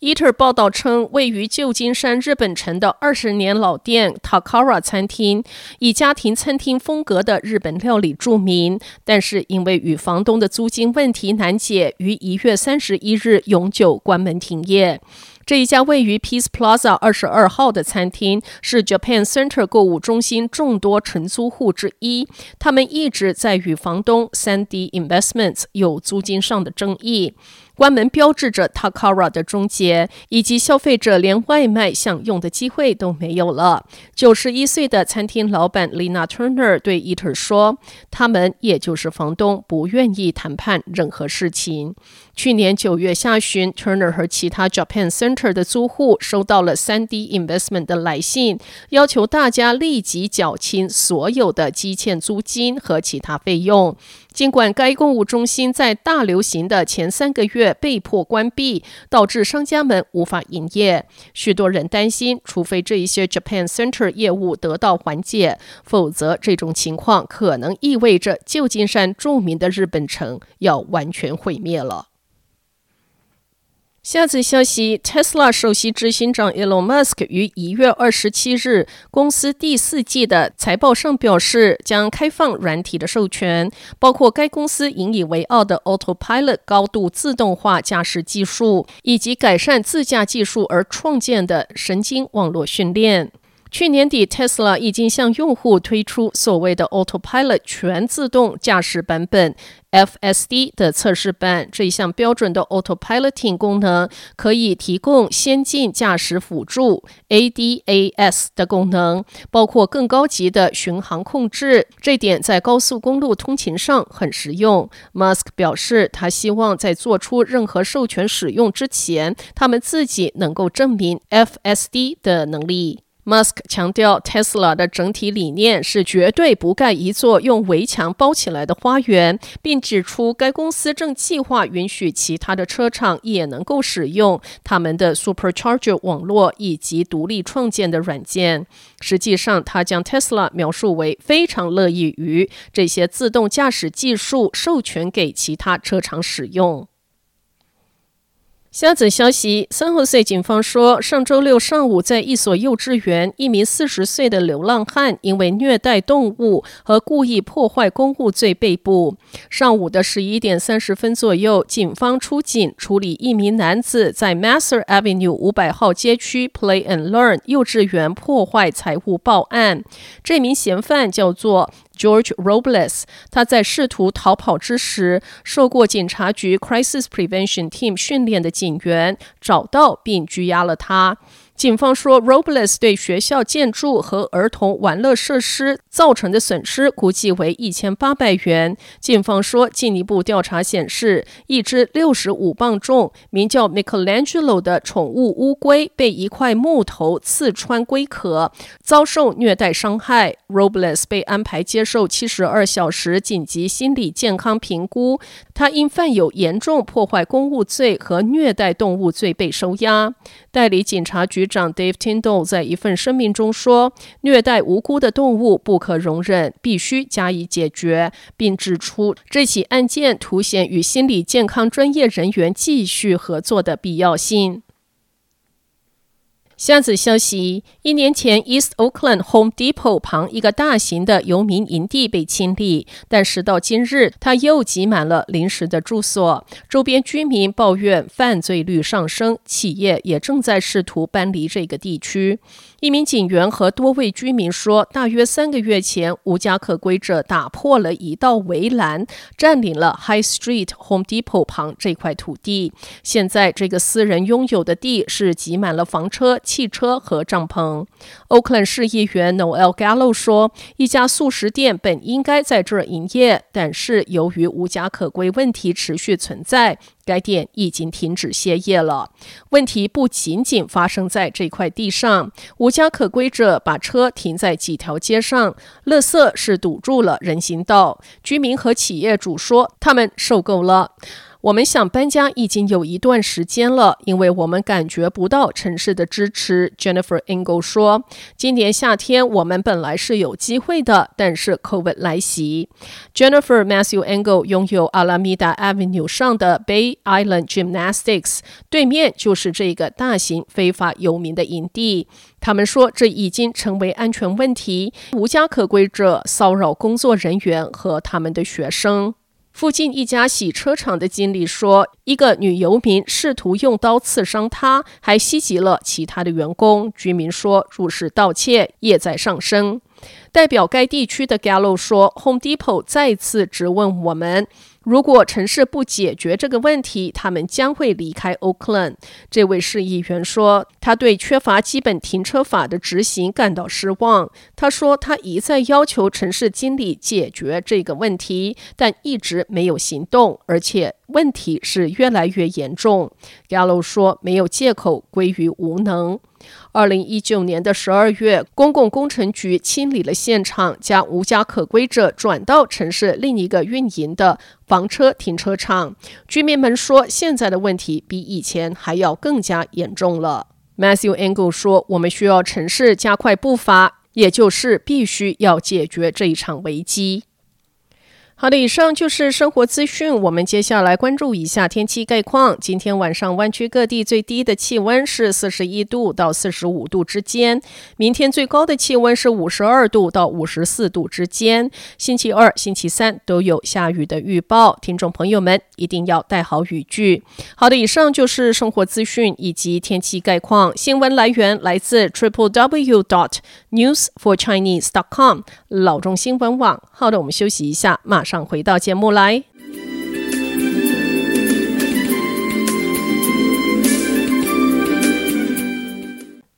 Eater 报道称，位于旧金山日本城的二十年老店 Takara 餐厅，以家庭餐厅风格的日本料理著名，但是因为与房东的租金问题难解，于一月三十一日永久关门停业。这一家位于 Peace Plaza 二十二号的餐厅是 Japan Center 购物中心众多承租户之一。他们一直在与房东 3D Investments 有租金上的争议。关门标志着 Takara 的终结，以及消费者连外卖享用的机会都没有了。九十一岁的餐厅老板 Lina Turner 对 Eater 说：“他们也就是房东，不愿意谈判任何事情。”去年九月下旬，Turner 和其他 Japan Center 的租户收到了 3D Investment 的来信，要求大家立即缴清所有的积欠租金和其他费用。尽管该购物中心在大流行的前三个月被迫关闭，导致商家们无法营业，许多人担心，除非这一些 Japan Center 业务得到缓解，否则这种情况可能意味着旧金山著名的日本城要完全毁灭了。下次消息，Tesla 首席执行长 Elon Musk 于一月二十七日公司第四季的财报上表示，将开放软体的授权，包括该公司引以为傲的 Autopilot 高度自动化驾驶技术，以及改善自驾技术而创建的神经网络训练。去年底，Tesla 已经向用户推出所谓的 Autopilot 全自动驾驶版本 （FSD） 的测试版。这一项标准的 Autopiloting 功能可以提供先进驾驶辅助 （ADAS） 的功能，包括更高级的巡航控制。这点在高速公路通勤上很实用。Musk 表示，他希望在做出任何授权使用之前，他们自己能够证明 FSD 的能力。Musk 强调，Tesla 的整体理念是绝对不盖一座用围墙包起来的花园，并指出该公司正计划允许其他的车厂也能够使用他们的 Supercharger 网络以及独立创建的软件。实际上，他将 Tesla 描述为非常乐意于这些自动驾驶技术授权给其他车厂使用。下则消息，三后岁警方说，上周六上午，在一所幼稚园，一名四十岁的流浪汉因为虐待动物和故意破坏公物罪被捕。上午的十一点三十分左右，警方出警处理一名男子在 Master Avenue 五百号街区 Play and Learn 幼稚园破坏财物报案。这名嫌犯叫做 George Robles，他在试图逃跑之时，受过警察局 Crisis Prevention Team 训练的警员找到并拘押了他。警方说，Robles 对学校建筑和儿童玩乐设施造成的损失估计为一千八百元。警方说，进一步调查显示，一只六十五磅重、名叫 Michelangelo 的宠物乌龟被一块木头刺穿龟壳，遭受虐待伤害。Robles 被安排接受七十二小时紧急心理健康评估，他因犯有严重破坏公物罪和虐待动物罪被收押。代理警察局局长 Dave Tindall 在一份声明中说：“虐待无辜的动物不可容忍，必须加以解决，并指出这起案件凸显与心理健康专业人员继续合作的必要性。”下则消息：一年前，East Oakland Home Depot 旁一个大型的游民营地被清理，但时到今日，它又挤满了临时的住所。周边居民抱怨犯罪率上升，企业也正在试图搬离这个地区。一名警员和多位居民说，大约三个月前，无家可归者打破了一道围栏，占领了 High Street Home Depot 旁这块土地。现在，这个私人拥有的地是挤满了房车。汽车和帐篷。Oakland 市议员 Noel Gallo 说：“一家速食店本应该在这儿营业，但是由于无家可归问题持续存在，该店已经停止歇业了。问题不仅仅发生在这块地上，无家可归者把车停在几条街上，垃圾是堵住了人行道。居民和企业主说，他们受够了。”我们想搬家已经有一段时间了，因为我们感觉不到城市的支持。Jennifer Engel 说：“今年夏天我们本来是有机会的，但是 COVID 来袭。” Jennifer Matthew Engel 拥有 Alameda Avenue 上的 Bay Island Gymnastics，对面就是这个大型非法游民的营地。他们说，这已经成为安全问题，无家可归者骚扰工作人员和他们的学生。附近一家洗车厂的经理说，一个女游民试图用刀刺伤他，还袭击了其他的员工。居民说，入室盗窃也在上升。代表该地区的 Gallo 说，Home Depot 再次质问我们。如果城市不解决这个问题，他们将会离开 Oakland。这位市议员说，他对缺乏基本停车法的执行感到失望。他说，他一再要求城市经理解决这个问题，但一直没有行动，而且问题是越来越严重。Gallo 说，没有借口归于无能。二零一九年的十二月，公共工程局清理了现场，将无家可归者转到城市另一个运营的房车停车场。居民们说，现在的问题比以前还要更加严重了。Matthew Engel 说：“我们需要城市加快步伐，也就是必须要解决这一场危机。”好的，以上就是生活资讯。我们接下来关注一下天气概况。今天晚上湾区各地最低的气温是四十一度到四十五度之间，明天最高的气温是五十二度到五十四度之间。星期二、星期三都有下雨的预报，听众朋友们一定要带好雨具。好的，以上就是生活资讯以及天气概况。新闻来源来自 triple w dot news for chinese dot com 老中新闻网。好的，我们休息一下，马上上回到节目来。